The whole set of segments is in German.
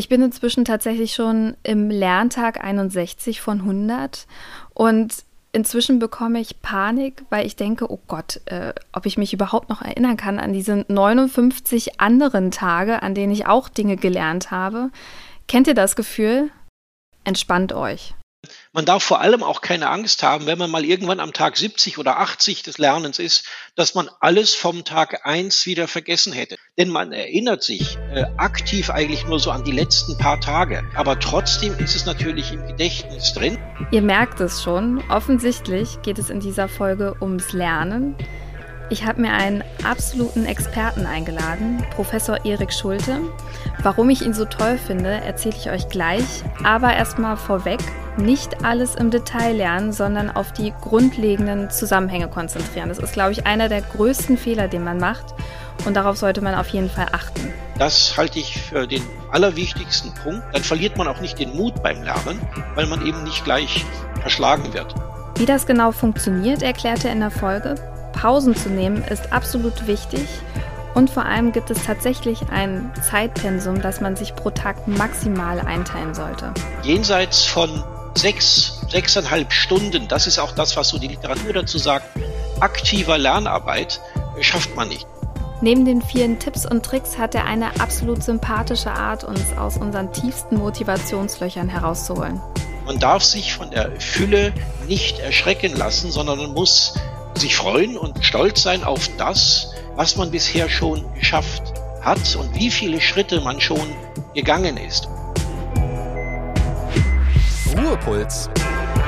Ich bin inzwischen tatsächlich schon im Lerntag 61 von 100 und inzwischen bekomme ich Panik, weil ich denke, oh Gott, äh, ob ich mich überhaupt noch erinnern kann an diese 59 anderen Tage, an denen ich auch Dinge gelernt habe. Kennt ihr das Gefühl? Entspannt euch. Man darf vor allem auch keine Angst haben, wenn man mal irgendwann am Tag 70 oder 80 des Lernens ist, dass man alles vom Tag 1 wieder vergessen hätte. Denn man erinnert sich äh, aktiv eigentlich nur so an die letzten paar Tage. Aber trotzdem ist es natürlich im Gedächtnis drin. Ihr merkt es schon, offensichtlich geht es in dieser Folge ums Lernen. Ich habe mir einen absoluten Experten eingeladen, Professor Erik Schulte. Warum ich ihn so toll finde, erzähle ich euch gleich. Aber erstmal vorweg, nicht alles im Detail lernen, sondern auf die grundlegenden Zusammenhänge konzentrieren. Das ist, glaube ich, einer der größten Fehler, den man macht. Und darauf sollte man auf jeden Fall achten. Das halte ich für den allerwichtigsten Punkt. Dann verliert man auch nicht den Mut beim Lernen, weil man eben nicht gleich erschlagen wird. Wie das genau funktioniert, erklärt er in der Folge. Pausen zu nehmen ist absolut wichtig und vor allem gibt es tatsächlich ein Zeitpensum, das man sich pro Tag maximal einteilen sollte. Jenseits von sechs, sechseinhalb Stunden, das ist auch das, was so die Literatur dazu sagt, aktiver Lernarbeit schafft man nicht. Neben den vielen Tipps und Tricks hat er eine absolut sympathische Art, uns aus unseren tiefsten Motivationslöchern herauszuholen. Man darf sich von der Fülle nicht erschrecken lassen, sondern man muss sich freuen und stolz sein auf das, was man bisher schon geschafft hat und wie viele Schritte man schon gegangen ist. Ruhepuls.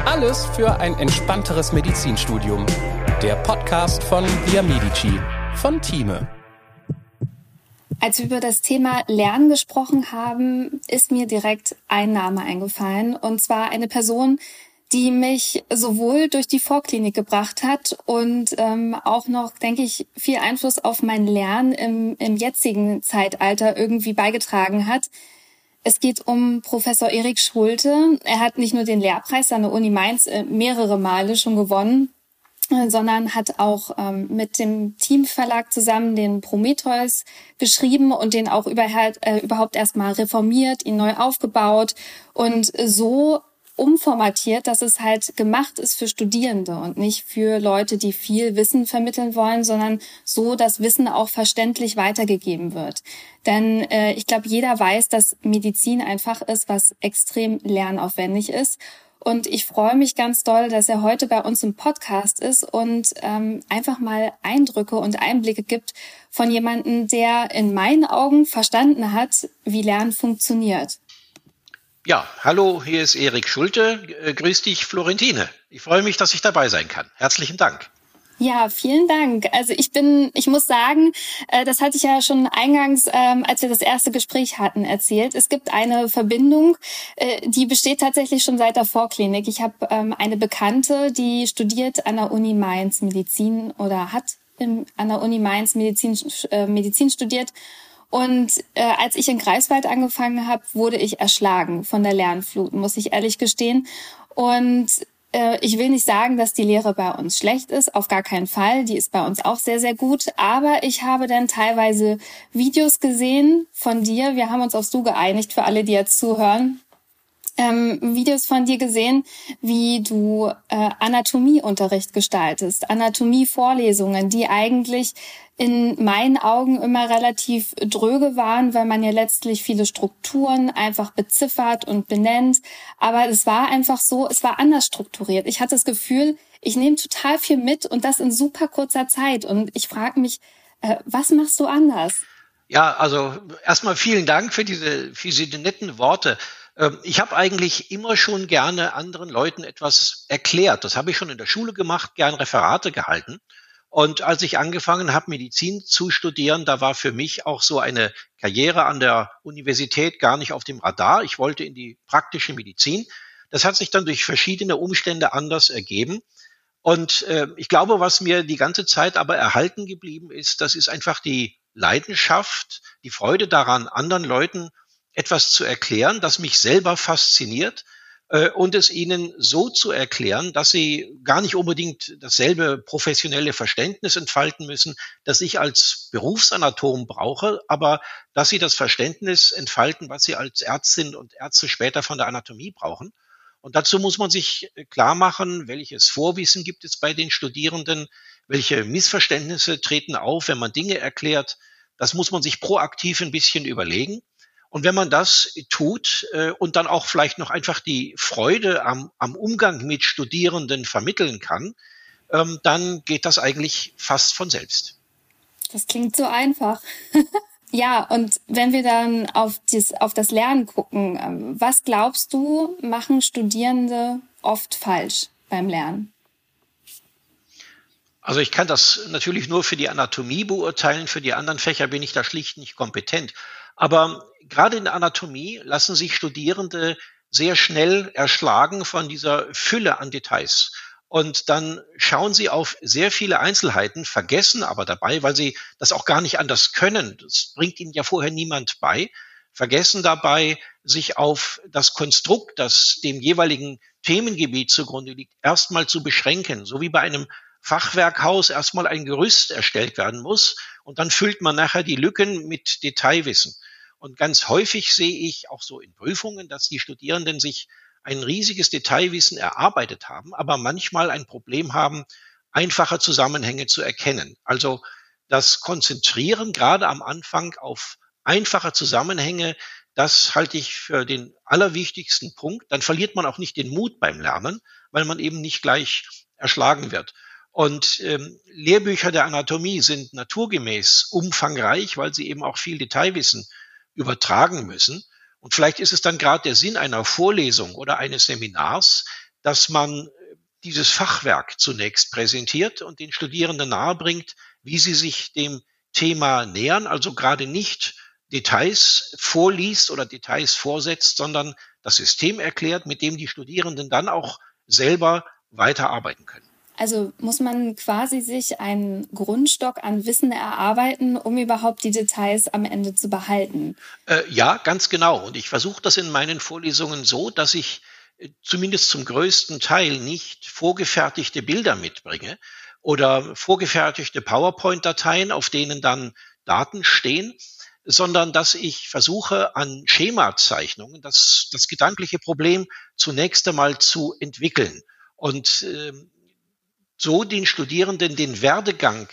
Alles für ein entspannteres Medizinstudium. Der Podcast von Via Medici von Thieme. Als wir über das Thema Lernen gesprochen haben, ist mir direkt ein Name eingefallen. Und zwar eine Person, die mich sowohl durch die Vorklinik gebracht hat und ähm, auch noch, denke ich, viel Einfluss auf mein Lernen im, im jetzigen Zeitalter irgendwie beigetragen hat. Es geht um Professor Erik Schulte. Er hat nicht nur den Lehrpreis an der Uni Mainz äh, mehrere Male schon gewonnen, äh, sondern hat auch ähm, mit dem Teamverlag zusammen den Prometheus geschrieben und den auch überhaupt, äh, überhaupt erstmal reformiert, ihn neu aufgebaut und so umformatiert, dass es halt gemacht ist für Studierende und nicht für Leute, die viel Wissen vermitteln wollen, sondern so, dass Wissen auch verständlich weitergegeben wird. Denn äh, ich glaube, jeder weiß, dass Medizin ein Fach ist, was extrem lernaufwendig ist. Und ich freue mich ganz doll, dass er heute bei uns im Podcast ist und ähm, einfach mal Eindrücke und Einblicke gibt von jemandem, der in meinen Augen verstanden hat, wie Lernen funktioniert. Ja, hallo, hier ist Erik Schulte. Äh, grüß dich, Florentine. Ich freue mich, dass ich dabei sein kann. Herzlichen Dank. Ja, vielen Dank. Also ich bin, ich muss sagen, äh, das hatte ich ja schon eingangs, ähm, als wir das erste Gespräch hatten, erzählt. Es gibt eine Verbindung, äh, die besteht tatsächlich schon seit der Vorklinik. Ich habe ähm, eine Bekannte, die studiert an der Uni Mainz Medizin oder hat an der Uni Mainz Medizin, Medizin studiert und äh, als ich in Greifswald angefangen habe, wurde ich erschlagen von der Lernflut, muss ich ehrlich gestehen. Und äh, ich will nicht sagen, dass die Lehre bei uns schlecht ist, auf gar keinen Fall. Die ist bei uns auch sehr, sehr gut. Aber ich habe dann teilweise Videos gesehen von dir. Wir haben uns aufs Du geeinigt für alle, die jetzt zuhören ähm, Videos von dir gesehen, wie du äh, Anatomieunterricht gestaltest, Anatomievorlesungen, die eigentlich in meinen Augen immer relativ dröge waren, weil man ja letztlich viele Strukturen einfach beziffert und benennt. Aber es war einfach so, es war anders strukturiert. Ich hatte das Gefühl, ich nehme total viel mit und das in super kurzer Zeit. Und ich frage mich, äh, was machst du anders? Ja, also erstmal vielen Dank für diese, für diese netten Worte. Ähm, ich habe eigentlich immer schon gerne anderen Leuten etwas erklärt. Das habe ich schon in der Schule gemacht, gern Referate gehalten. Und als ich angefangen habe, Medizin zu studieren, da war für mich auch so eine Karriere an der Universität gar nicht auf dem Radar. Ich wollte in die praktische Medizin. Das hat sich dann durch verschiedene Umstände anders ergeben. Und äh, ich glaube, was mir die ganze Zeit aber erhalten geblieben ist, das ist einfach die Leidenschaft, die Freude daran, anderen Leuten etwas zu erklären, das mich selber fasziniert, äh, und es ihnen so zu erklären, dass sie gar nicht unbedingt dasselbe professionelle Verständnis entfalten müssen, das ich als Berufsanatom brauche, aber dass sie das Verständnis entfalten, was sie als Ärztin und Ärzte später von der Anatomie brauchen. Und dazu muss man sich klar machen, welches Vorwissen gibt es bei den Studierenden, welche Missverständnisse treten auf, wenn man Dinge erklärt. Das muss man sich proaktiv ein bisschen überlegen. Und wenn man das tut äh, und dann auch vielleicht noch einfach die Freude am, am Umgang mit Studierenden vermitteln kann, ähm, dann geht das eigentlich fast von selbst. Das klingt so einfach. ja, und wenn wir dann auf, dies, auf das Lernen gucken, ähm, was glaubst du, machen Studierende oft falsch beim Lernen? Also ich kann das natürlich nur für die Anatomie beurteilen, für die anderen Fächer bin ich da schlicht nicht kompetent. Aber gerade in der Anatomie lassen sich Studierende sehr schnell erschlagen von dieser Fülle an Details. Und dann schauen sie auf sehr viele Einzelheiten, vergessen aber dabei, weil sie das auch gar nicht anders können. Das bringt ihnen ja vorher niemand bei. Vergessen dabei, sich auf das Konstrukt, das dem jeweiligen Themengebiet zugrunde liegt, erstmal zu beschränken. So wie bei einem Fachwerkhaus erstmal ein Gerüst erstellt werden muss und dann füllt man nachher die Lücken mit Detailwissen. Und ganz häufig sehe ich auch so in Prüfungen, dass die Studierenden sich ein riesiges Detailwissen erarbeitet haben, aber manchmal ein Problem haben, einfache Zusammenhänge zu erkennen. Also das Konzentrieren gerade am Anfang auf einfache Zusammenhänge, das halte ich für den allerwichtigsten Punkt. Dann verliert man auch nicht den Mut beim Lernen, weil man eben nicht gleich erschlagen wird. Und ähm, Lehrbücher der Anatomie sind naturgemäß umfangreich, weil sie eben auch viel Detailwissen übertragen müssen. Und vielleicht ist es dann gerade der Sinn einer Vorlesung oder eines Seminars, dass man äh, dieses Fachwerk zunächst präsentiert und den Studierenden nahebringt, wie sie sich dem Thema nähern, also gerade nicht Details vorliest oder Details vorsetzt, sondern das System erklärt, mit dem die Studierenden dann auch selber weiterarbeiten können. Also muss man quasi sich einen Grundstock an Wissen erarbeiten, um überhaupt die Details am Ende zu behalten. Äh, ja, ganz genau. Und ich versuche das in meinen Vorlesungen so, dass ich äh, zumindest zum größten Teil nicht vorgefertigte Bilder mitbringe oder vorgefertigte PowerPoint-Dateien, auf denen dann Daten stehen, sondern dass ich versuche, an Schemazeichnungen das, das gedankliche Problem zunächst einmal zu entwickeln. Und äh, so den Studierenden den Werdegang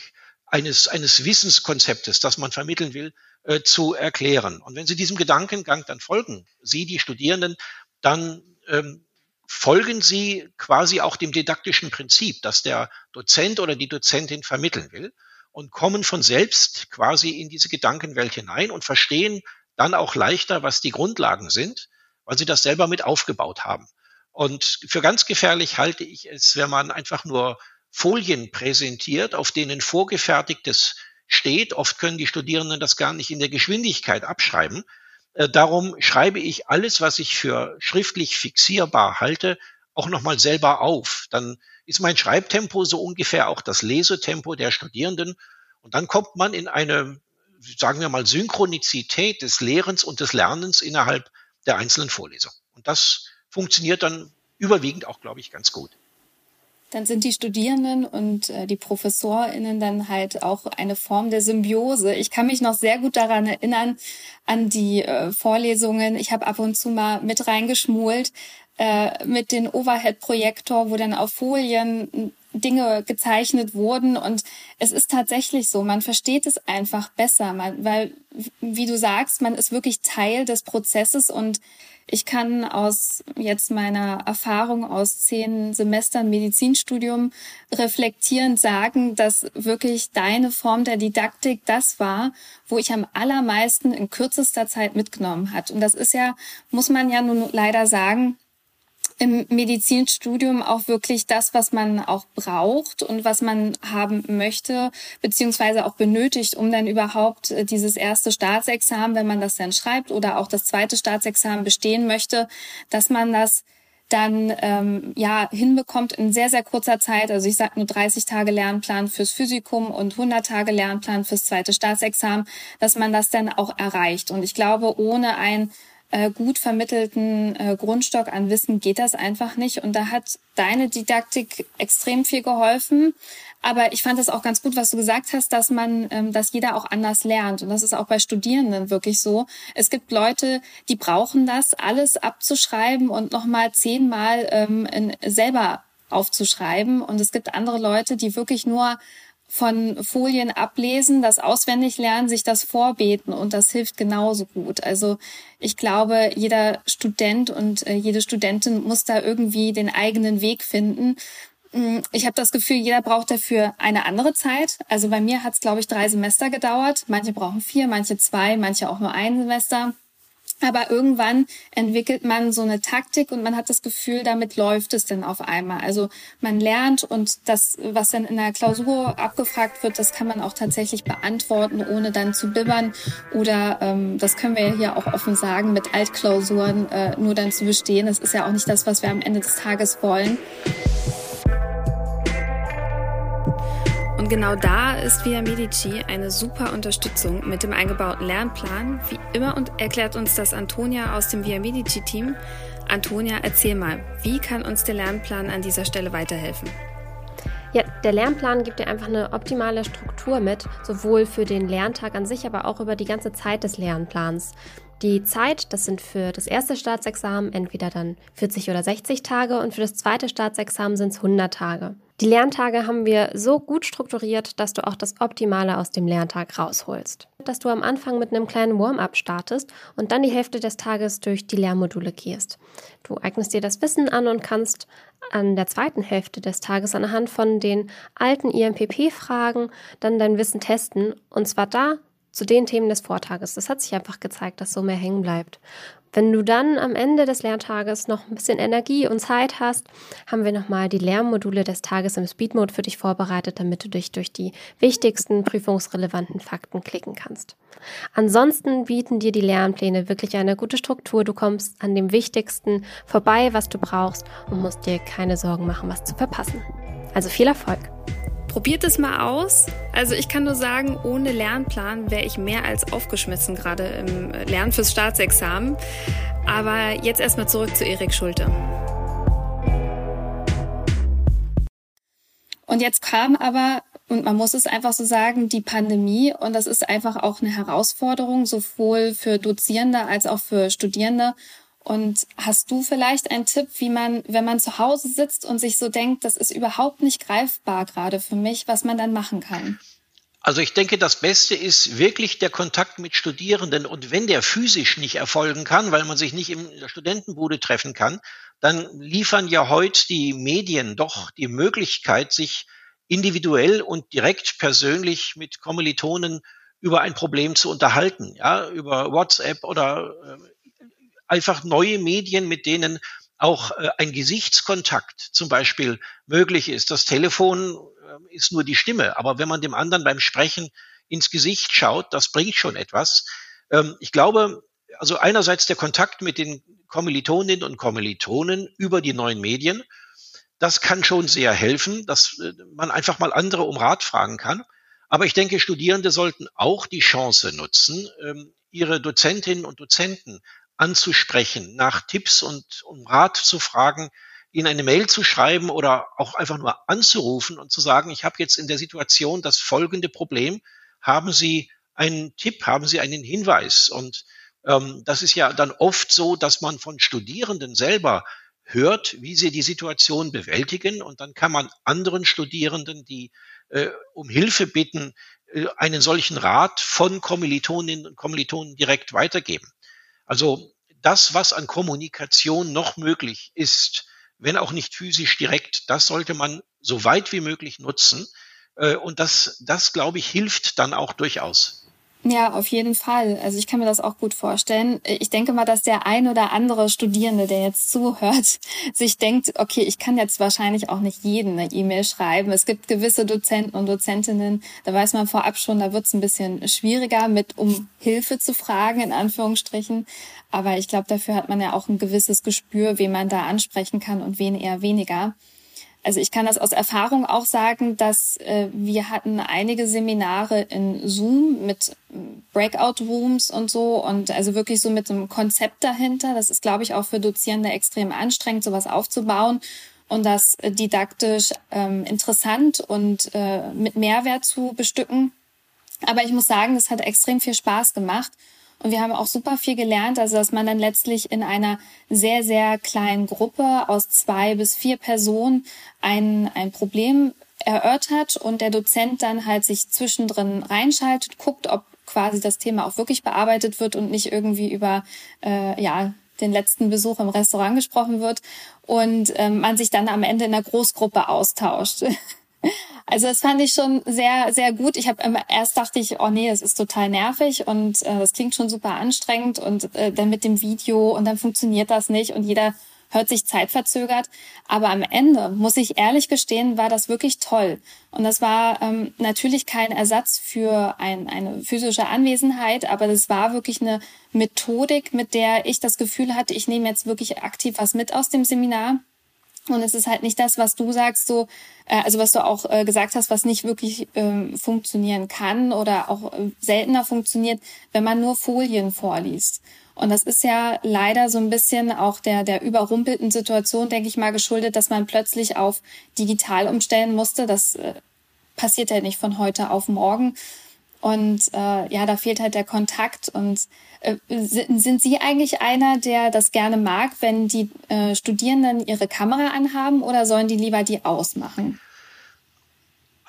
eines, eines Wissenskonzeptes, das man vermitteln will, äh, zu erklären. Und wenn Sie diesem Gedankengang dann folgen, Sie, die Studierenden, dann ähm, folgen Sie quasi auch dem didaktischen Prinzip, das der Dozent oder die Dozentin vermitteln will und kommen von selbst quasi in diese Gedankenwelt hinein und verstehen dann auch leichter, was die Grundlagen sind, weil sie das selber mit aufgebaut haben. Und für ganz gefährlich halte ich es, wenn man einfach nur Folien präsentiert, auf denen vorgefertigtes steht. Oft können die Studierenden das gar nicht in der Geschwindigkeit abschreiben. Äh, darum schreibe ich alles, was ich für schriftlich fixierbar halte, auch nochmal selber auf. Dann ist mein Schreibtempo so ungefähr auch das Lesetempo der Studierenden. Und dann kommt man in eine, sagen wir mal, Synchronizität des Lehrens und des Lernens innerhalb der einzelnen Vorlesungen. Und das funktioniert dann überwiegend auch, glaube ich, ganz gut dann sind die Studierenden und äh, die ProfessorInnen dann halt auch eine Form der Symbiose. Ich kann mich noch sehr gut daran erinnern, an die äh, Vorlesungen. Ich habe ab und zu mal mit reingeschmult äh, mit den Overhead-Projektor, wo dann auf Folien Dinge gezeichnet wurden. Und es ist tatsächlich so, man versteht es einfach besser, man, weil, wie du sagst, man ist wirklich Teil des Prozesses und ich kann aus jetzt meiner Erfahrung aus zehn Semestern Medizinstudium reflektierend sagen, dass wirklich deine Form der Didaktik das war, wo ich am allermeisten in kürzester Zeit mitgenommen hat. Und das ist ja, muss man ja nun leider sagen, im Medizinstudium auch wirklich das, was man auch braucht und was man haben möchte, beziehungsweise auch benötigt, um dann überhaupt äh, dieses erste Staatsexamen, wenn man das dann schreibt oder auch das zweite Staatsexamen bestehen möchte, dass man das dann ähm, ja hinbekommt in sehr sehr kurzer Zeit. Also ich sage nur 30 Tage Lernplan fürs Physikum und 100 Tage Lernplan fürs zweite Staatsexamen, dass man das dann auch erreicht. Und ich glaube, ohne ein äh, gut vermittelten äh, Grundstock an Wissen geht das einfach nicht. Und da hat deine Didaktik extrem viel geholfen. Aber ich fand es auch ganz gut, was du gesagt hast, dass man, ähm, dass jeder auch anders lernt. Und das ist auch bei Studierenden wirklich so. Es gibt Leute, die brauchen das, alles abzuschreiben und nochmal zehnmal ähm, selber aufzuschreiben. Und es gibt andere Leute, die wirklich nur von Folien ablesen, das auswendig lernen, sich das vorbeten und das hilft genauso gut. Also ich glaube, jeder Student und äh, jede Studentin muss da irgendwie den eigenen Weg finden. Mm, ich habe das Gefühl, jeder braucht dafür eine andere Zeit. Also bei mir hat es, glaube ich, drei Semester gedauert. Manche brauchen vier, manche zwei, manche auch nur ein Semester. Aber irgendwann entwickelt man so eine Taktik und man hat das Gefühl, damit läuft es dann auf einmal. Also man lernt und das, was dann in der Klausur abgefragt wird, das kann man auch tatsächlich beantworten, ohne dann zu bibbern. Oder ähm, das können wir ja hier auch offen sagen, mit Altklausuren äh, nur dann zu bestehen. Das ist ja auch nicht das, was wir am Ende des Tages wollen. Und genau da ist Via Medici eine super Unterstützung mit dem eingebauten Lernplan. Wie immer und erklärt uns das Antonia aus dem Via Medici Team. Antonia, erzähl mal, wie kann uns der Lernplan an dieser Stelle weiterhelfen? Ja, der Lernplan gibt dir einfach eine optimale Struktur mit, sowohl für den Lerntag an sich, aber auch über die ganze Zeit des Lernplans. Die Zeit, das sind für das erste Staatsexamen entweder dann 40 oder 60 Tage und für das zweite Staatsexamen sind es 100 Tage. Die Lerntage haben wir so gut strukturiert, dass du auch das Optimale aus dem Lerntag rausholst. Dass du am Anfang mit einem kleinen Warm-up startest und dann die Hälfte des Tages durch die Lehrmodule gehst. Du eignest dir das Wissen an und kannst an der zweiten Hälfte des Tages anhand von den alten IMPP-Fragen dann dein Wissen testen und zwar da zu den Themen des Vortages. Das hat sich einfach gezeigt, dass so mehr hängen bleibt. Wenn du dann am Ende des Lerntages noch ein bisschen Energie und Zeit hast, haben wir nochmal die Lernmodule des Tages im Speedmode für dich vorbereitet, damit du dich durch die wichtigsten prüfungsrelevanten Fakten klicken kannst. Ansonsten bieten dir die Lernpläne wirklich eine gute Struktur. Du kommst an dem Wichtigsten vorbei, was du brauchst und musst dir keine Sorgen machen, was zu verpassen. Also viel Erfolg! Probiert es mal aus. Also ich kann nur sagen, ohne Lernplan wäre ich mehr als aufgeschmissen, gerade im Lernen fürs Staatsexamen. Aber jetzt erstmal zurück zu Erik Schulte. Und jetzt kam aber, und man muss es einfach so sagen, die Pandemie. Und das ist einfach auch eine Herausforderung, sowohl für Dozierende als auch für Studierende. Und hast du vielleicht einen Tipp, wie man, wenn man zu Hause sitzt und sich so denkt, das ist überhaupt nicht greifbar gerade für mich, was man dann machen kann? Also ich denke, das Beste ist wirklich der Kontakt mit Studierenden. Und wenn der physisch nicht erfolgen kann, weil man sich nicht in der Studentenbude treffen kann, dann liefern ja heute die Medien doch die Möglichkeit, sich individuell und direkt persönlich mit Kommilitonen über ein Problem zu unterhalten, ja, über WhatsApp oder äh, einfach neue Medien, mit denen auch äh, ein Gesichtskontakt zum Beispiel möglich ist. Das Telefon äh, ist nur die Stimme, aber wenn man dem anderen beim Sprechen ins Gesicht schaut, das bringt schon etwas. Ähm, ich glaube, also einerseits der Kontakt mit den Kommilitoninnen und Kommilitonen über die neuen Medien, das kann schon sehr helfen, dass äh, man einfach mal andere um Rat fragen kann. Aber ich denke, Studierende sollten auch die Chance nutzen, ähm, ihre Dozentinnen und Dozenten anzusprechen, nach Tipps und um Rat zu fragen, ihnen eine Mail zu schreiben oder auch einfach nur anzurufen und zu sagen, ich habe jetzt in der Situation das folgende Problem, haben Sie einen Tipp, haben Sie einen Hinweis? Und ähm, das ist ja dann oft so, dass man von Studierenden selber hört, wie sie die Situation bewältigen und dann kann man anderen Studierenden, die äh, um Hilfe bitten, äh, einen solchen Rat von Kommilitoninnen und Kommilitonen direkt weitergeben. Also das, was an Kommunikation noch möglich ist, wenn auch nicht physisch direkt, das sollte man so weit wie möglich nutzen. Äh, und das, das glaube ich, hilft dann auch durchaus. Ja, auf jeden Fall. Also ich kann mir das auch gut vorstellen. Ich denke mal, dass der ein oder andere Studierende, der jetzt zuhört, sich denkt, okay, ich kann jetzt wahrscheinlich auch nicht jeden eine E-Mail schreiben. Es gibt gewisse Dozenten und Dozentinnen, da weiß man vorab schon, da wird es ein bisschen schwieriger, mit um Hilfe zu fragen, in Anführungsstrichen. Aber ich glaube, dafür hat man ja auch ein gewisses Gespür, wen man da ansprechen kann und wen eher weniger. Also ich kann das aus Erfahrung auch sagen, dass äh, wir hatten einige Seminare in Zoom mit Breakout Rooms und so und also wirklich so mit einem Konzept dahinter. Das ist, glaube ich, auch für Dozierende extrem anstrengend, sowas aufzubauen und das didaktisch ähm, interessant und äh, mit Mehrwert zu bestücken. Aber ich muss sagen, es hat extrem viel Spaß gemacht. Und wir haben auch super viel gelernt, also dass man dann letztlich in einer sehr, sehr kleinen Gruppe aus zwei bis vier Personen ein, ein Problem erörtert und der Dozent dann halt sich zwischendrin reinschaltet, guckt, ob quasi das Thema auch wirklich bearbeitet wird und nicht irgendwie über äh, ja den letzten Besuch im Restaurant gesprochen wird und ähm, man sich dann am Ende in der Großgruppe austauscht. Also das fand ich schon sehr, sehr gut. Ich habe erst dachte ich, oh nee, das ist total nervig und äh, das klingt schon super anstrengend und äh, dann mit dem Video und dann funktioniert das nicht und jeder hört sich zeitverzögert. Aber am Ende, muss ich ehrlich gestehen, war das wirklich toll. Und das war ähm, natürlich kein Ersatz für ein, eine physische Anwesenheit, aber das war wirklich eine Methodik, mit der ich das Gefühl hatte, ich nehme jetzt wirklich aktiv was mit aus dem Seminar und es ist halt nicht das, was du sagst, so, äh, also was du auch äh, gesagt hast, was nicht wirklich ähm, funktionieren kann oder auch äh, seltener funktioniert, wenn man nur Folien vorliest. Und das ist ja leider so ein bisschen auch der, der überrumpelten Situation, denke ich mal, geschuldet, dass man plötzlich auf digital umstellen musste. Das äh, passiert ja nicht von heute auf morgen. Und äh, ja, da fehlt halt der Kontakt. Und äh, sind Sie eigentlich einer, der das gerne mag, wenn die äh, Studierenden ihre Kamera anhaben oder sollen die lieber die ausmachen?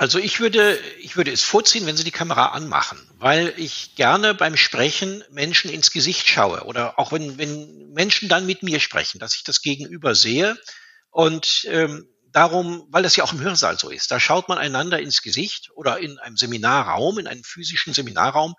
Also ich würde, ich würde es vorziehen, wenn Sie die Kamera anmachen, weil ich gerne beim Sprechen Menschen ins Gesicht schaue oder auch wenn, wenn Menschen dann mit mir sprechen, dass ich das Gegenüber sehe und ähm, darum, weil das ja auch im Hörsaal so ist. Da schaut man einander ins Gesicht oder in einem Seminarraum, in einem physischen Seminarraum.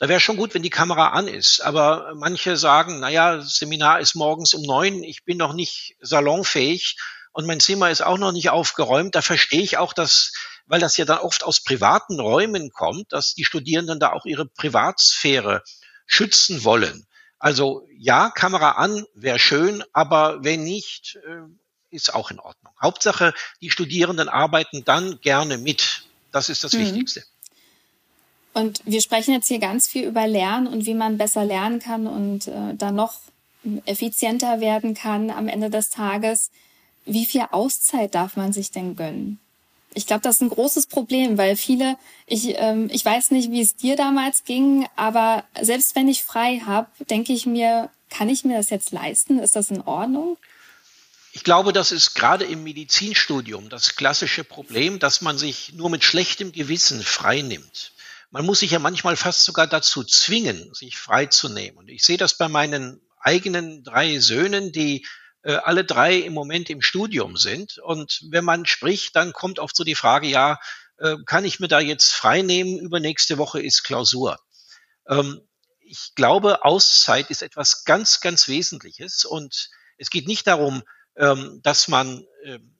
Da wäre schon gut, wenn die Kamera an ist. Aber manche sagen, naja, Seminar ist morgens um neun, ich bin noch nicht salonfähig und mein Zimmer ist auch noch nicht aufgeräumt. Da verstehe ich auch, dass, weil das ja dann oft aus privaten Räumen kommt, dass die Studierenden da auch ihre Privatsphäre schützen wollen. Also ja, Kamera an wäre schön, aber wenn nicht, äh, ist auch in Ordnung. Hauptsache, die Studierenden arbeiten dann gerne mit. Das ist das mhm. Wichtigste. Und wir sprechen jetzt hier ganz viel über Lernen und wie man besser lernen kann und äh, dann noch effizienter werden kann am Ende des Tages. Wie viel Auszeit darf man sich denn gönnen? Ich glaube, das ist ein großes Problem, weil viele, ich, ähm, ich weiß nicht, wie es dir damals ging, aber selbst wenn ich frei habe, denke ich mir, kann ich mir das jetzt leisten? Ist das in Ordnung? Ich glaube, das ist gerade im Medizinstudium das klassische Problem, dass man sich nur mit schlechtem Gewissen frei nimmt. Man muss sich ja manchmal fast sogar dazu zwingen, sich frei zu nehmen. Und ich sehe das bei meinen eigenen drei Söhnen, die äh, alle drei im Moment im Studium sind. Und wenn man spricht, dann kommt oft so die Frage, ja, äh, kann ich mir da jetzt frei nehmen? Übernächste Woche ist Klausur. Ähm, ich glaube, Auszeit ist etwas ganz, ganz Wesentliches. Und es geht nicht darum, ähm, dass man ähm,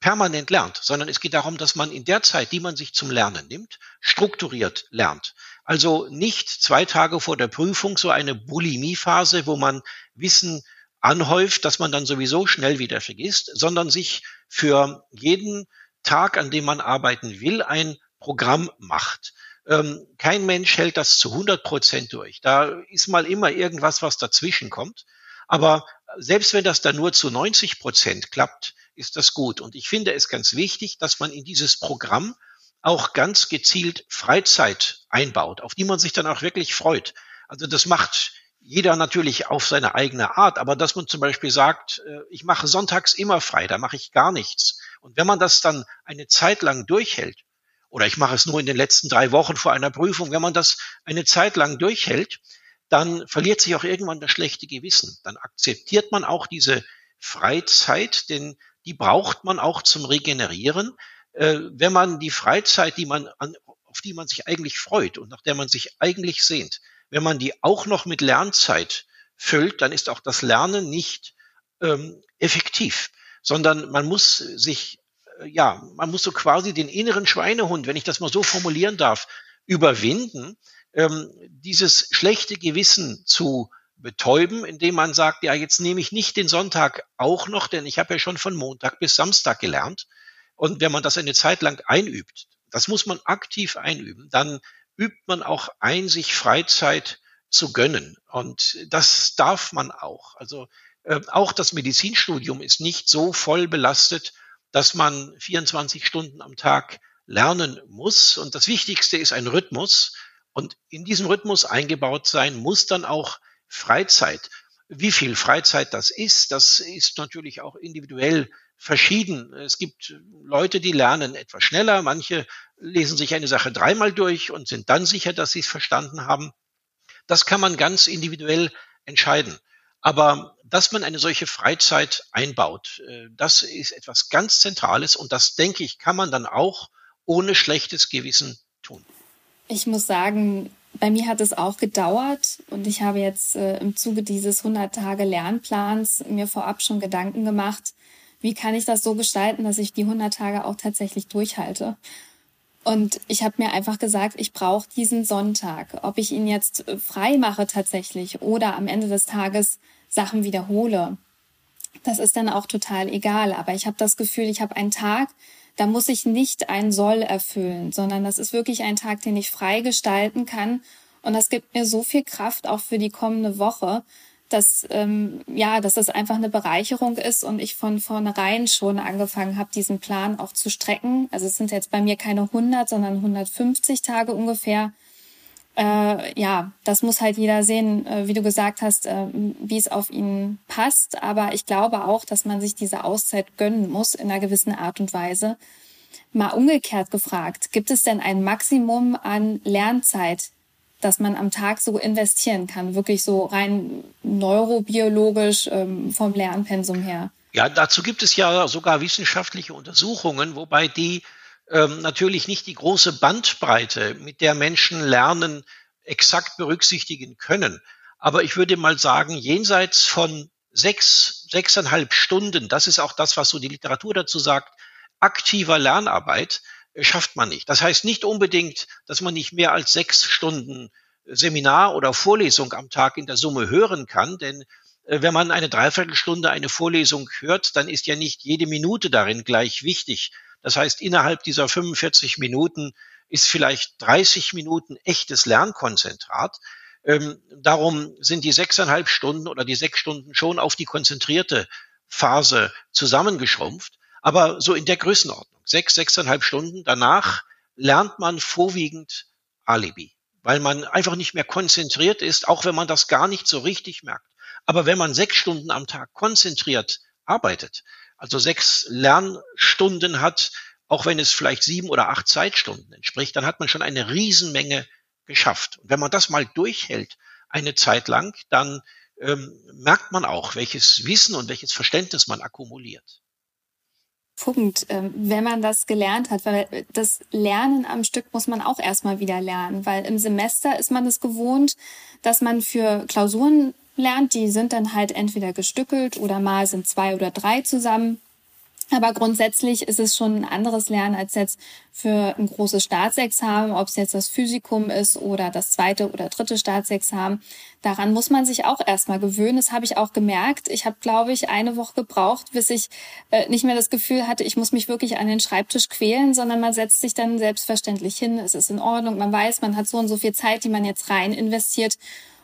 permanent lernt, sondern es geht darum, dass man in der Zeit, die man sich zum Lernen nimmt, strukturiert lernt. Also nicht zwei Tage vor der Prüfung so eine Bulimie-Phase, wo man Wissen anhäuft, dass man dann sowieso schnell wieder vergisst, sondern sich für jeden Tag, an dem man arbeiten will, ein Programm macht. Ähm, kein Mensch hält das zu 100 Prozent durch. Da ist mal immer irgendwas, was dazwischen kommt. Aber selbst wenn das dann nur zu 90 Prozent klappt, ist das gut. Und ich finde es ganz wichtig, dass man in dieses Programm auch ganz gezielt Freizeit einbaut, auf die man sich dann auch wirklich freut. Also das macht jeder natürlich auf seine eigene Art, aber dass man zum Beispiel sagt, äh, ich mache sonntags immer frei, da mache ich gar nichts. Und wenn man das dann eine Zeit lang durchhält, oder ich mache es nur in den letzten drei Wochen vor einer Prüfung, wenn man das eine Zeit lang durchhält, dann verliert sich auch irgendwann das schlechte Gewissen. Dann akzeptiert man auch diese Freizeit, denn die braucht man auch zum Regenerieren. Äh, wenn man die Freizeit, die man an, auf die man sich eigentlich freut und nach der man sich eigentlich sehnt, wenn man die auch noch mit Lernzeit füllt, dann ist auch das Lernen nicht ähm, effektiv, sondern man muss sich, äh, ja, man muss so quasi den inneren Schweinehund, wenn ich das mal so formulieren darf, überwinden ähm, dieses schlechte Gewissen zu betäuben, indem man sagt, ja, jetzt nehme ich nicht den Sonntag auch noch, denn ich habe ja schon von Montag bis Samstag gelernt. Und wenn man das eine Zeit lang einübt, das muss man aktiv einüben, dann übt man auch ein, sich Freizeit zu gönnen. Und das darf man auch. Also äh, auch das Medizinstudium ist nicht so voll belastet, dass man 24 Stunden am Tag lernen muss. Und das Wichtigste ist ein Rhythmus. Und in diesem Rhythmus eingebaut sein muss dann auch Freizeit. Wie viel Freizeit das ist, das ist natürlich auch individuell verschieden. Es gibt Leute, die lernen etwas schneller, manche lesen sich eine Sache dreimal durch und sind dann sicher, dass sie es verstanden haben. Das kann man ganz individuell entscheiden. Aber dass man eine solche Freizeit einbaut, äh, das ist etwas ganz Zentrales und das, denke ich, kann man dann auch ohne schlechtes Gewissen tun. Ich muss sagen, bei mir hat es auch gedauert und ich habe jetzt äh, im Zuge dieses 100 Tage Lernplans mir vorab schon Gedanken gemacht, wie kann ich das so gestalten, dass ich die 100 Tage auch tatsächlich durchhalte. Und ich habe mir einfach gesagt, ich brauche diesen Sonntag. Ob ich ihn jetzt äh, frei mache tatsächlich oder am Ende des Tages Sachen wiederhole, das ist dann auch total egal. Aber ich habe das Gefühl, ich habe einen Tag, da muss ich nicht ein Soll erfüllen, sondern das ist wirklich ein Tag, den ich frei gestalten kann. Und das gibt mir so viel Kraft auch für die kommende Woche, dass ähm, ja, dass das einfach eine Bereicherung ist und ich von vornherein schon angefangen habe, diesen Plan auch zu strecken. Also es sind jetzt bei mir keine 100, sondern 150 Tage ungefähr. Äh, ja, das muss halt jeder sehen, äh, wie du gesagt hast, äh, wie es auf ihn passt. Aber ich glaube auch, dass man sich diese Auszeit gönnen muss in einer gewissen Art und Weise. Mal umgekehrt gefragt, gibt es denn ein Maximum an Lernzeit, dass man am Tag so investieren kann, wirklich so rein neurobiologisch ähm, vom Lernpensum her. Ja, dazu gibt es ja sogar wissenschaftliche Untersuchungen, wobei die ähm, natürlich nicht die große Bandbreite, mit der Menschen lernen, exakt berücksichtigen können. Aber ich würde mal sagen, jenseits von sechs, sechseinhalb Stunden, das ist auch das, was so die Literatur dazu sagt, aktiver Lernarbeit, schafft man nicht. Das heißt nicht unbedingt, dass man nicht mehr als sechs Stunden Seminar oder Vorlesung am Tag in der Summe hören kann, denn äh, wenn man eine Dreiviertelstunde eine Vorlesung hört, dann ist ja nicht jede Minute darin gleich wichtig. Das heißt, innerhalb dieser 45 Minuten ist vielleicht 30 Minuten echtes Lernkonzentrat. Ähm, darum sind die sechseinhalb Stunden oder die sechs Stunden schon auf die konzentrierte Phase zusammengeschrumpft. Aber so in der Größenordnung. Sechs, sechseinhalb Stunden. Danach lernt man vorwiegend Alibi, weil man einfach nicht mehr konzentriert ist, auch wenn man das gar nicht so richtig merkt. Aber wenn man sechs Stunden am Tag konzentriert arbeitet, also sechs Lernstunden hat, auch wenn es vielleicht sieben oder acht Zeitstunden entspricht, dann hat man schon eine Riesenmenge geschafft. Und wenn man das mal durchhält, eine Zeit lang, dann ähm, merkt man auch, welches Wissen und welches Verständnis man akkumuliert. Punkt, ähm, wenn man das gelernt hat, weil das Lernen am Stück muss man auch erstmal wieder lernen, weil im Semester ist man es gewohnt, dass man für Klausuren lernt, die sind dann halt entweder gestückelt oder mal sind zwei oder drei zusammen. Aber grundsätzlich ist es schon ein anderes Lernen als jetzt für ein großes Staatsexamen, ob es jetzt das Physikum ist oder das zweite oder dritte Staatsexamen. Daran muss man sich auch erstmal gewöhnen. Das habe ich auch gemerkt. Ich habe, glaube ich, eine Woche gebraucht, bis ich äh, nicht mehr das Gefühl hatte, ich muss mich wirklich an den Schreibtisch quälen, sondern man setzt sich dann selbstverständlich hin. Es ist in Ordnung. Man weiß, man hat so und so viel Zeit, die man jetzt rein investiert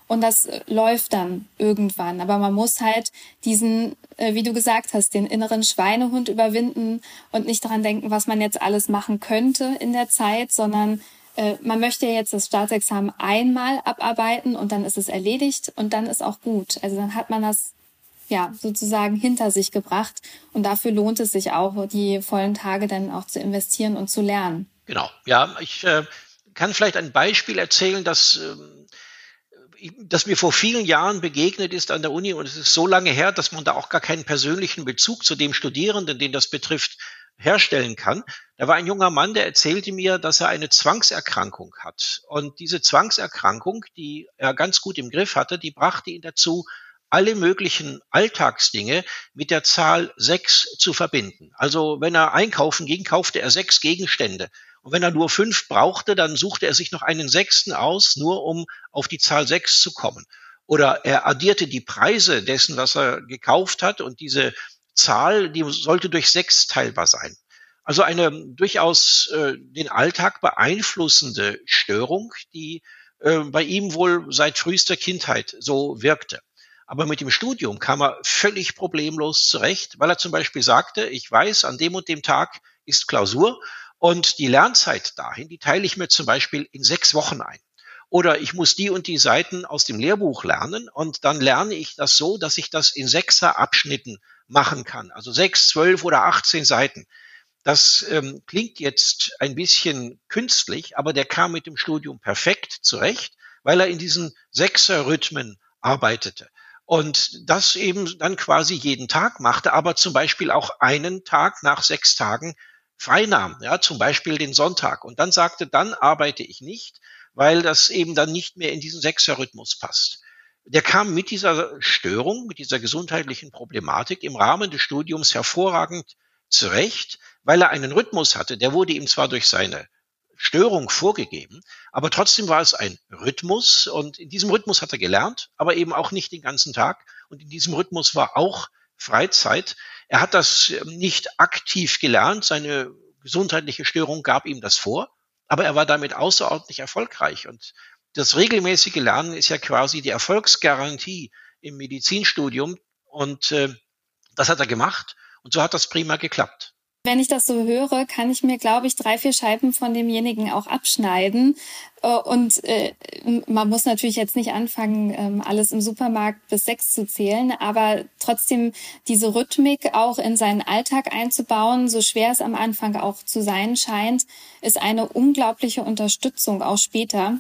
und das äh, läuft dann irgendwann. Aber man muss halt diesen, äh, wie du gesagt hast, den inneren Schweinehund überwinden und nicht daran denken, was man jetzt alles machen könnte in der Zeit, sondern äh, man möchte jetzt das Staatsexamen einmal abarbeiten und dann ist es erledigt und dann ist auch gut. Also dann hat man das ja sozusagen hinter sich gebracht und dafür lohnt es sich auch, die vollen Tage dann auch zu investieren und zu lernen. Genau, ja, ich äh, kann vielleicht ein Beispiel erzählen, dass ähm, das mir vor vielen Jahren begegnet ist an der Uni und es ist so lange her, dass man da auch gar keinen persönlichen Bezug zu dem Studierenden, den das betrifft, herstellen kann. Da war ein junger Mann, der erzählte mir, dass er eine Zwangserkrankung hat. Und diese Zwangserkrankung, die er ganz gut im Griff hatte, die brachte ihn dazu, alle möglichen Alltagsdinge mit der Zahl sechs zu verbinden. Also wenn er einkaufen ging, kaufte er sechs Gegenstände. Und wenn er nur fünf brauchte, dann suchte er sich noch einen sechsten aus, nur um auf die Zahl sechs zu kommen. Oder er addierte die Preise dessen, was er gekauft hat und diese Zahl, die sollte durch sechs teilbar sein. Also eine durchaus äh, den Alltag beeinflussende Störung, die äh, bei ihm wohl seit frühester Kindheit so wirkte. Aber mit dem Studium kam er völlig problemlos zurecht, weil er zum Beispiel sagte, ich weiß, an dem und dem Tag ist Klausur und die Lernzeit dahin, die teile ich mir zum Beispiel in sechs Wochen ein. Oder ich muss die und die Seiten aus dem Lehrbuch lernen und dann lerne ich das so, dass ich das in sechser Abschnitten machen kann. Also sechs, zwölf oder achtzehn Seiten. Das ähm, klingt jetzt ein bisschen künstlich, aber der kam mit dem Studium perfekt zurecht, weil er in diesen Sechser-Rhythmen arbeitete. Und das eben dann quasi jeden Tag machte, aber zum Beispiel auch einen Tag nach sechs Tagen freinahm, ja, zum Beispiel den Sonntag. Und dann sagte, dann arbeite ich nicht, weil das eben dann nicht mehr in diesen Sechser-Rhythmus passt. Der kam mit dieser Störung, mit dieser gesundheitlichen Problematik im Rahmen des Studiums hervorragend zurecht, weil er einen Rhythmus hatte. Der wurde ihm zwar durch seine Störung vorgegeben, aber trotzdem war es ein Rhythmus und in diesem Rhythmus hat er gelernt, aber eben auch nicht den ganzen Tag und in diesem Rhythmus war auch Freizeit. Er hat das nicht aktiv gelernt, seine gesundheitliche Störung gab ihm das vor, aber er war damit außerordentlich erfolgreich und das regelmäßige Lernen ist ja quasi die Erfolgsgarantie im Medizinstudium und äh, das hat er gemacht und so hat das prima geklappt. Wenn ich das so höre, kann ich mir, glaube ich, drei, vier Scheiben von demjenigen auch abschneiden. Äh, und äh, man muss natürlich jetzt nicht anfangen, ähm, alles im Supermarkt bis sechs zu zählen, aber trotzdem diese Rhythmik auch in seinen Alltag einzubauen, so schwer es am Anfang auch zu sein scheint, ist eine unglaubliche Unterstützung auch später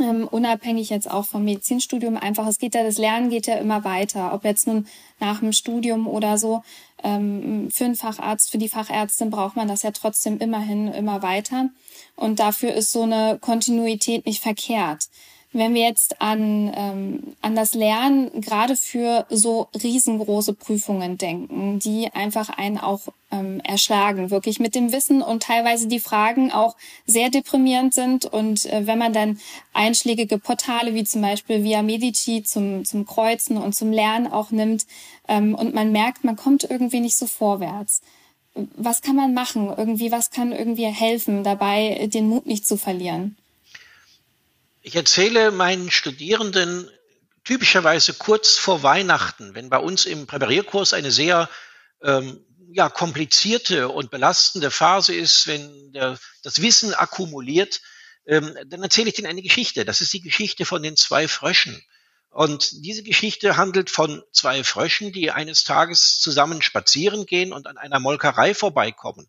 ähm, unabhängig jetzt auch vom Medizinstudium einfach, es geht ja, das Lernen geht ja immer weiter, ob jetzt nun nach dem Studium oder so, ähm, für einen Facharzt, für die Fachärztin braucht man das ja trotzdem immerhin immer weiter und dafür ist so eine Kontinuität nicht verkehrt. Wenn wir jetzt an, ähm, an das Lernen gerade für so riesengroße Prüfungen denken, die einfach einen auch ähm, erschlagen, wirklich mit dem Wissen und teilweise die Fragen auch sehr deprimierend sind. Und äh, wenn man dann einschlägige Portale wie zum Beispiel Via Medici zum, zum Kreuzen und zum Lernen auch nimmt ähm, und man merkt, man kommt irgendwie nicht so vorwärts. Was kann man machen? Irgendwie, was kann irgendwie helfen, dabei den Mut nicht zu verlieren? Ich erzähle meinen Studierenden typischerweise kurz vor Weihnachten, wenn bei uns im Präparierkurs eine sehr ähm, ja, komplizierte und belastende Phase ist, wenn der, das Wissen akkumuliert, ähm, dann erzähle ich denen eine Geschichte. Das ist die Geschichte von den zwei Fröschen. Und diese Geschichte handelt von zwei Fröschen, die eines Tages zusammen spazieren gehen und an einer Molkerei vorbeikommen.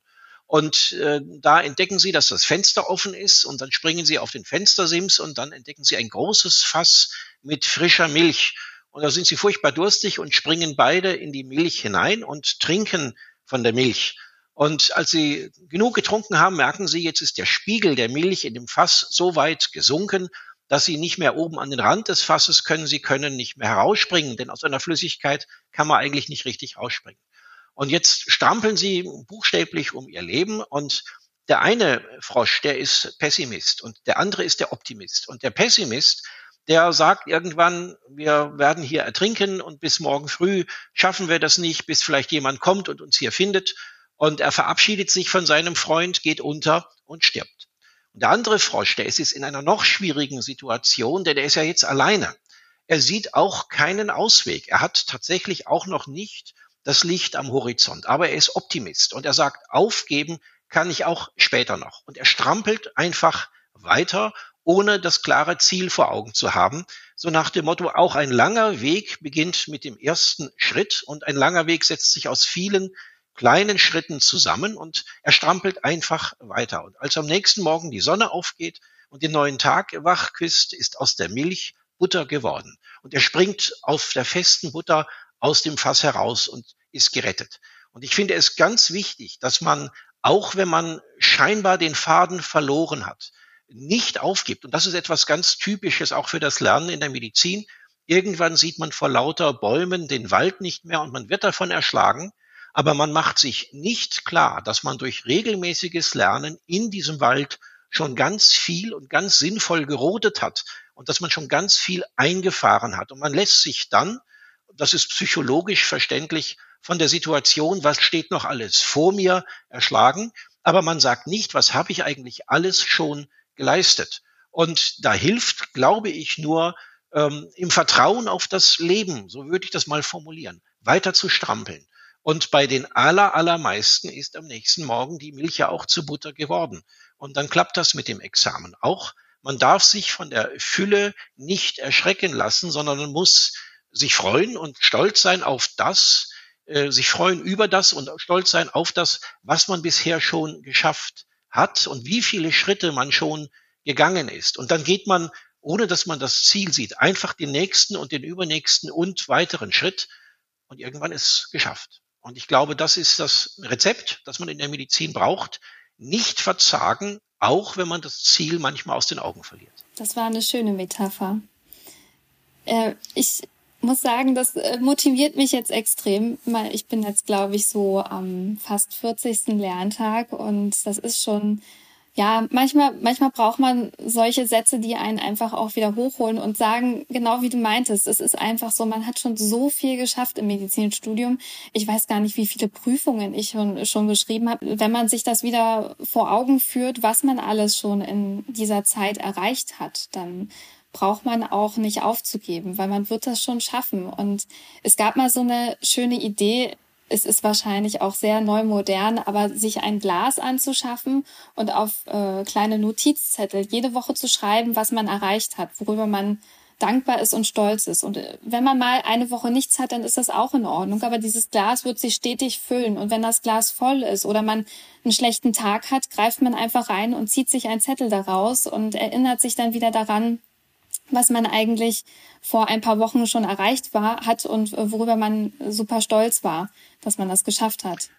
Und äh, da entdecken sie, dass das Fenster offen ist und dann springen sie auf den Fenstersims und dann entdecken sie ein großes Fass mit frischer Milch. Und da sind sie furchtbar durstig und springen beide in die Milch hinein und trinken von der Milch. Und als sie genug getrunken haben, merken sie, jetzt ist der Spiegel der Milch in dem Fass so weit gesunken, dass sie nicht mehr oben an den Rand des Fasses können, sie können nicht mehr herausspringen, denn aus einer Flüssigkeit kann man eigentlich nicht richtig rausspringen. Und jetzt strampeln sie buchstäblich um ihr Leben und der eine Frosch, der ist Pessimist und der andere ist der Optimist. Und der Pessimist, der sagt irgendwann, wir werden hier ertrinken und bis morgen früh schaffen wir das nicht, bis vielleicht jemand kommt und uns hier findet. Und er verabschiedet sich von seinem Freund, geht unter und stirbt. Und der andere Frosch, der ist jetzt in einer noch schwierigen Situation, denn der ist ja jetzt alleine. Er sieht auch keinen Ausweg. Er hat tatsächlich auch noch nicht das Licht am Horizont. Aber er ist Optimist und er sagt, aufgeben kann ich auch später noch. Und er strampelt einfach weiter, ohne das klare Ziel vor Augen zu haben. So nach dem Motto, auch ein langer Weg beginnt mit dem ersten Schritt und ein langer Weg setzt sich aus vielen kleinen Schritten zusammen und er strampelt einfach weiter. Und als am nächsten Morgen die Sonne aufgeht und den neuen Tag wach küsst, ist aus der Milch Butter geworden. Und er springt auf der festen Butter aus dem Fass heraus und ist gerettet. Und ich finde es ganz wichtig, dass man, auch wenn man scheinbar den Faden verloren hat, nicht aufgibt. Und das ist etwas ganz Typisches auch für das Lernen in der Medizin. Irgendwann sieht man vor lauter Bäumen den Wald nicht mehr und man wird davon erschlagen. Aber man macht sich nicht klar, dass man durch regelmäßiges Lernen in diesem Wald schon ganz viel und ganz sinnvoll gerodet hat und dass man schon ganz viel eingefahren hat. Und man lässt sich dann, das ist psychologisch verständlich, von der Situation, was steht noch alles vor mir, erschlagen. Aber man sagt nicht, was habe ich eigentlich alles schon geleistet. Und da hilft, glaube ich, nur ähm, im Vertrauen auf das Leben, so würde ich das mal formulieren, weiter zu strampeln. Und bei den aller, allermeisten ist am nächsten Morgen die Milch ja auch zu Butter geworden. Und dann klappt das mit dem Examen auch. Man darf sich von der Fülle nicht erschrecken lassen, sondern man muss sich freuen und stolz sein auf das, äh, sich freuen über das und stolz sein auf das, was man bisher schon geschafft hat und wie viele Schritte man schon gegangen ist. Und dann geht man, ohne dass man das Ziel sieht, einfach den nächsten und den übernächsten und weiteren Schritt und irgendwann ist geschafft. Und ich glaube, das ist das Rezept, das man in der Medizin braucht. Nicht verzagen, auch wenn man das Ziel manchmal aus den Augen verliert. Das war eine schöne Metapher. Äh, ich muss sagen, das äh, motiviert mich jetzt extrem. Ich bin jetzt, glaube ich, so am fast 40. Lerntag und das ist schon, ja, manchmal, manchmal braucht man solche Sätze, die einen einfach auch wieder hochholen und sagen, genau wie du meintest, es ist einfach so, man hat schon so viel geschafft im Medizinstudium. Ich weiß gar nicht, wie viele Prüfungen ich schon, schon geschrieben habe. Wenn man sich das wieder vor Augen führt, was man alles schon in dieser Zeit erreicht hat, dann braucht man auch nicht aufzugeben, weil man wird das schon schaffen. Und es gab mal so eine schöne Idee, es ist wahrscheinlich auch sehr neu modern, aber sich ein Glas anzuschaffen und auf äh, kleine Notizzettel jede Woche zu schreiben, was man erreicht hat, worüber man dankbar ist und stolz ist. Und äh, wenn man mal eine Woche nichts hat, dann ist das auch in Ordnung. Aber dieses Glas wird sich stetig füllen. Und wenn das Glas voll ist oder man einen schlechten Tag hat, greift man einfach rein und zieht sich einen Zettel daraus und erinnert sich dann wieder daran, was man eigentlich vor ein paar Wochen schon erreicht war, hat und worüber man super stolz war, dass man das geschafft hat.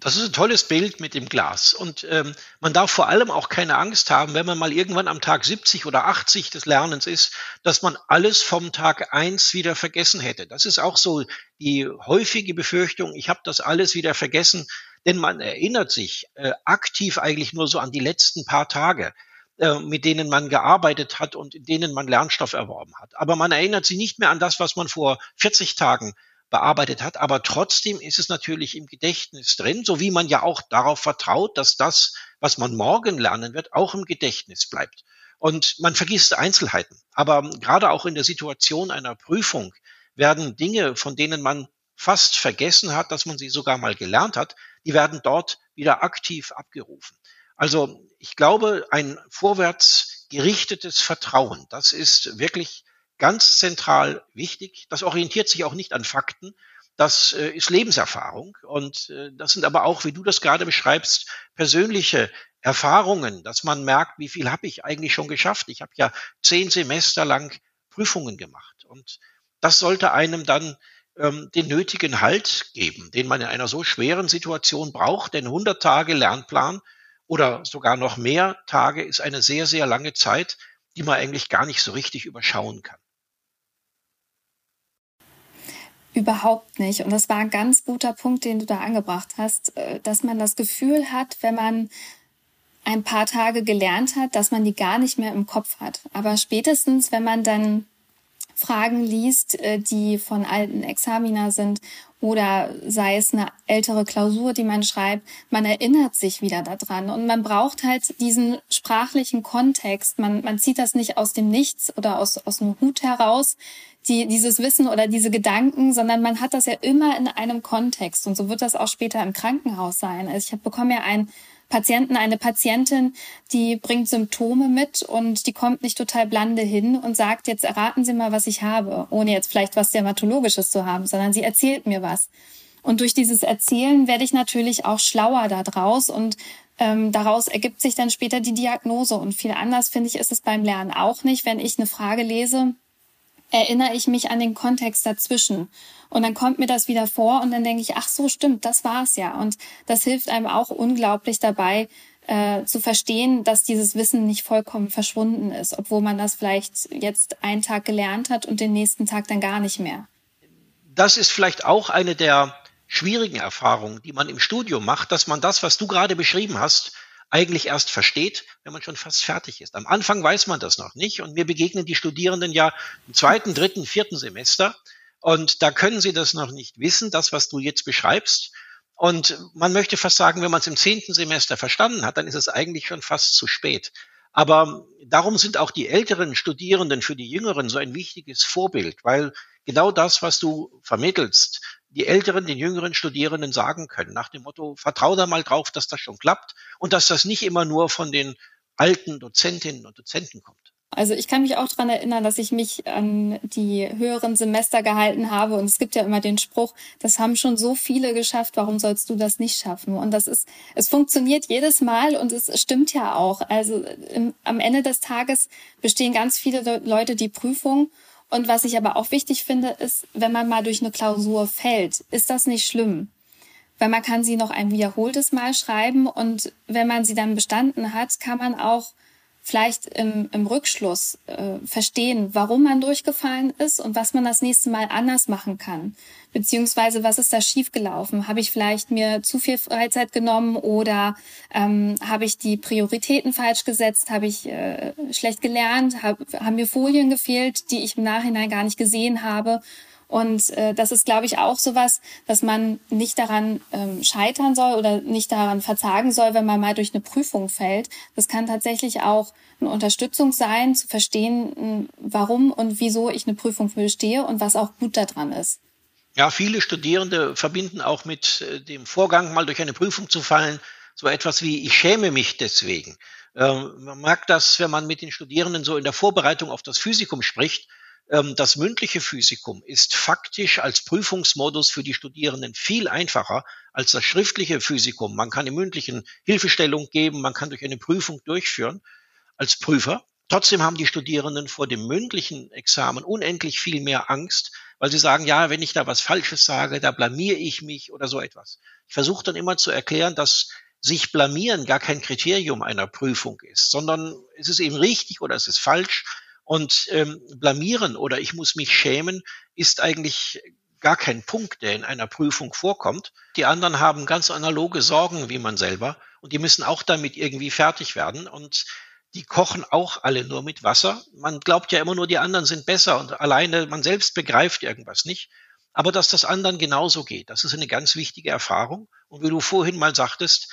Das ist ein tolles Bild mit dem Glas. Und ähm, man darf vor allem auch keine Angst haben, wenn man mal irgendwann am Tag 70 oder 80 des Lernens ist, dass man alles vom Tag eins wieder vergessen hätte. Das ist auch so die häufige Befürchtung, ich habe das alles wieder vergessen, denn man erinnert sich äh, aktiv eigentlich nur so an die letzten paar Tage. Äh, mit denen man gearbeitet hat und in denen man Lernstoff erworben hat. Aber man erinnert sich nicht mehr an das, was man vor 40 Tagen bearbeitet hat. Aber trotzdem ist es natürlich im Gedächtnis drin, so wie man ja auch darauf vertraut, dass das, was man morgen lernen wird, auch im Gedächtnis bleibt. Und man vergisst Einzelheiten. Aber gerade auch in der Situation einer Prüfung werden Dinge, von denen man fast vergessen hat, dass man sie sogar mal gelernt hat, die werden dort wieder aktiv abgerufen. Also ich glaube, ein vorwärts gerichtetes Vertrauen, das ist wirklich ganz zentral wichtig. Das orientiert sich auch nicht an Fakten. Das äh, ist Lebenserfahrung. Und äh, das sind aber auch, wie du das gerade beschreibst, persönliche Erfahrungen, dass man merkt, wie viel habe ich eigentlich schon geschafft. Ich habe ja zehn Semester lang Prüfungen gemacht. Und das sollte einem dann ähm, den nötigen Halt geben, den man in einer so schweren Situation braucht. Denn 100 Tage Lernplan oder sogar noch mehr Tage ist eine sehr, sehr lange Zeit, die man eigentlich gar nicht so richtig überschauen kann. Überhaupt nicht. Und das war ein ganz guter Punkt, den du da angebracht hast, äh, dass man das Gefühl hat, wenn man ein paar Tage gelernt hat, dass man die gar nicht mehr im Kopf hat. Aber spätestens, wenn man dann Fragen liest, äh, die von alten Examiner sind oder sei es eine ältere Klausur, die man schreibt, man erinnert sich wieder daran und man braucht halt diesen sprachlichen Kontext. Man, man zieht das nicht aus dem Nichts oder aus, aus dem Hut heraus, die, dieses Wissen oder diese Gedanken, sondern man hat das ja immer in einem Kontext und so wird das auch später im Krankenhaus sein. Also ich bekomme ja ein Patienten, eine Patientin, die bringt Symptome mit und die kommt nicht total blande hin und sagt, jetzt erraten Sie mal, was ich habe, ohne jetzt vielleicht was Dermatologisches zu haben, sondern sie erzählt mir was. Und durch dieses Erzählen werde ich natürlich auch schlauer daraus und ähm, daraus ergibt sich dann später die Diagnose. Und viel anders, finde ich, ist es beim Lernen auch nicht, wenn ich eine Frage lese erinnere ich mich an den Kontext dazwischen. Und dann kommt mir das wieder vor und dann denke ich, ach so, stimmt, das war's ja. Und das hilft einem auch unglaublich dabei, äh, zu verstehen, dass dieses Wissen nicht vollkommen verschwunden ist, obwohl man das vielleicht jetzt einen Tag gelernt hat und den nächsten Tag dann gar nicht mehr. Das ist vielleicht auch eine der schwierigen Erfahrungen, die man im Studium macht, dass man das, was du gerade beschrieben hast, eigentlich erst versteht, wenn man schon fast fertig ist. Am Anfang weiß man das noch nicht und mir begegnen die Studierenden ja im zweiten, dritten, vierten Semester und da können sie das noch nicht wissen, das, was du jetzt beschreibst. Und man möchte fast sagen, wenn man es im zehnten Semester verstanden hat, dann ist es eigentlich schon fast zu spät. Aber darum sind auch die älteren Studierenden für die Jüngeren so ein wichtiges Vorbild, weil genau das, was du vermittelst, die älteren, den jüngeren Studierenden sagen können, nach dem Motto, vertrau da mal drauf, dass das schon klappt und dass das nicht immer nur von den alten Dozentinnen und Dozenten kommt. Also ich kann mich auch dran erinnern, dass ich mich an die höheren Semester gehalten habe. Und es gibt ja immer den Spruch, das haben schon so viele geschafft, warum sollst du das nicht schaffen? Und das ist, es funktioniert jedes Mal und es stimmt ja auch. Also im, am Ende des Tages bestehen ganz viele Leute die Prüfung und was ich aber auch wichtig finde, ist, wenn man mal durch eine Klausur fällt, ist das nicht schlimm. Weil man kann sie noch ein wiederholtes Mal schreiben und wenn man sie dann bestanden hat, kann man auch vielleicht im, im Rückschluss äh, verstehen, warum man durchgefallen ist und was man das nächste Mal anders machen kann. Beziehungsweise, was ist da schiefgelaufen? Habe ich vielleicht mir zu viel Freizeit genommen oder ähm, habe ich die Prioritäten falsch gesetzt? Habe ich äh, schlecht gelernt? Hab, haben mir Folien gefehlt, die ich im Nachhinein gar nicht gesehen habe? Und äh, das ist, glaube ich, auch sowas, dass man nicht daran ähm, scheitern soll oder nicht daran verzagen soll, wenn man mal durch eine Prüfung fällt. Das kann tatsächlich auch eine Unterstützung sein, zu verstehen, warum und wieso ich eine Prüfung bestehe und was auch gut daran ist. Ja, viele Studierende verbinden auch mit äh, dem Vorgang, mal durch eine Prüfung zu fallen, so etwas wie, ich schäme mich deswegen. Ähm, man merkt das, wenn man mit den Studierenden so in der Vorbereitung auf das Physikum spricht, das mündliche Physikum ist faktisch als Prüfungsmodus für die Studierenden viel einfacher als das schriftliche Physikum. Man kann im mündlichen Hilfestellung geben, man kann durch eine Prüfung durchführen als Prüfer. Trotzdem haben die Studierenden vor dem mündlichen Examen unendlich viel mehr Angst, weil sie sagen, ja, wenn ich da was Falsches sage, da blamiere ich mich oder so etwas. Ich versuche dann immer zu erklären, dass sich blamieren gar kein Kriterium einer Prüfung ist, sondern es ist eben richtig oder es ist falsch. Und ähm, blamieren oder ich muss mich schämen ist eigentlich gar kein Punkt, der in einer Prüfung vorkommt. Die anderen haben ganz analoge Sorgen wie man selber und die müssen auch damit irgendwie fertig werden und die kochen auch alle nur mit Wasser. Man glaubt ja immer nur, die anderen sind besser und alleine man selbst begreift irgendwas nicht. Aber dass das anderen genauso geht, das ist eine ganz wichtige Erfahrung. Und wie du vorhin mal sagtest,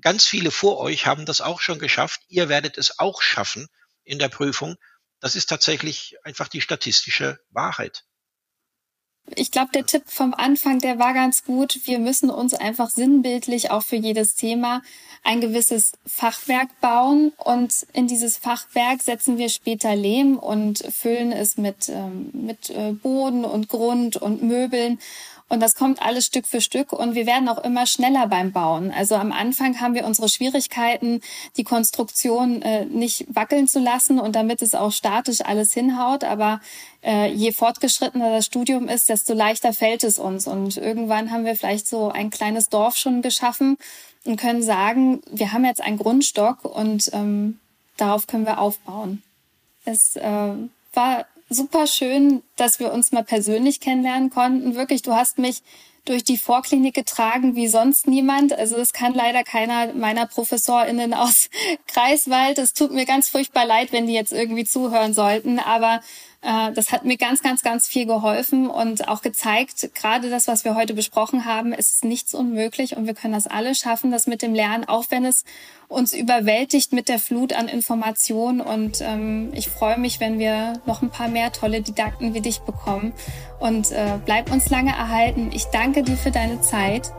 ganz viele vor euch haben das auch schon geschafft. Ihr werdet es auch schaffen in der Prüfung. Das ist tatsächlich einfach die statistische Wahrheit. Ich glaube, der Tipp vom Anfang, der war ganz gut. Wir müssen uns einfach sinnbildlich auch für jedes Thema ein gewisses Fachwerk bauen und in dieses Fachwerk setzen wir später Lehm und füllen es mit, ähm, mit äh, Boden und Grund und Möbeln und das kommt alles Stück für Stück und wir werden auch immer schneller beim Bauen. Also am Anfang haben wir unsere Schwierigkeiten, die Konstruktion äh, nicht wackeln zu lassen und damit es auch statisch alles hinhaut. Aber äh, je fortgeschrittener das Studium ist, desto leichter fällt es uns. Und irgendwann haben wir vielleicht so ein kleines Dorf schon geschaffen und können sagen, wir haben jetzt einen Grundstock und ähm, darauf können wir aufbauen. Es äh, war super schön, dass wir uns mal persönlich kennenlernen konnten. Wirklich, du hast mich durch die Vorklinik getragen wie sonst niemand. Also es kann leider keiner meiner ProfessorInnen aus Kreiswald. Es tut mir ganz furchtbar leid, wenn die jetzt irgendwie zuhören sollten. Aber das hat mir ganz, ganz, ganz viel geholfen und auch gezeigt, gerade das, was wir heute besprochen haben, ist nichts unmöglich und wir können das alle schaffen, das mit dem Lernen, auch wenn es uns überwältigt mit der Flut an Informationen. Und ähm, ich freue mich, wenn wir noch ein paar mehr tolle Didakten wie dich bekommen. Und äh, bleib uns lange erhalten. Ich danke dir für deine Zeit.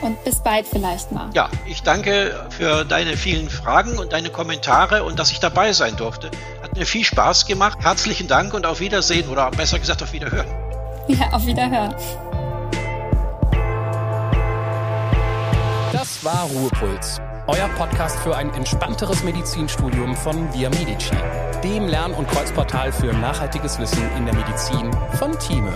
Und bis bald vielleicht mal. Ja, ich danke für deine vielen Fragen und deine Kommentare und dass ich dabei sein durfte. Hat mir viel Spaß gemacht. Herzlichen Dank und auf Wiedersehen oder besser gesagt auf Wiederhören. Ja, auf Wiederhören. Das war Ruhepuls, euer Podcast für ein entspannteres Medizinstudium von Via Medici, dem Lern- und Kreuzportal für nachhaltiges Wissen in der Medizin von Thieme.